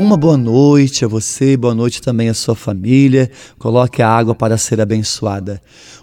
Uma boa noite a você, boa noite também à sua família. Coloque a água para ser abençoada.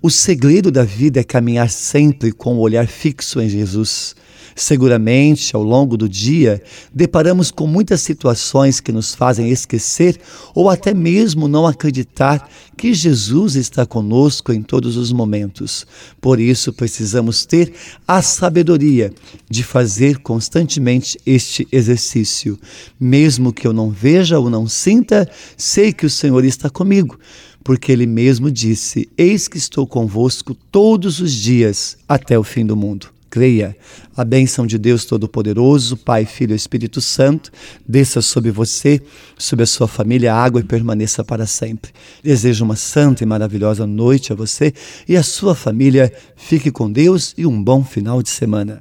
O segredo da vida é caminhar sempre com o olhar fixo em Jesus. Seguramente, ao longo do dia, deparamos com muitas situações que nos fazem esquecer ou até mesmo não acreditar que Jesus está conosco em todos os momentos. Por isso, precisamos ter a sabedoria de fazer constantemente este exercício. Mesmo que eu não veja ou não sinta, sei que o Senhor está comigo porque ele mesmo disse: Eis que estou convosco todos os dias até o fim do mundo creia. A bênção de Deus Todo-Poderoso, Pai, Filho e Espírito Santo, desça sobre você, sobre a sua família, a água e permaneça para sempre. Desejo uma santa e maravilhosa noite a você e a sua família. Fique com Deus e um bom final de semana.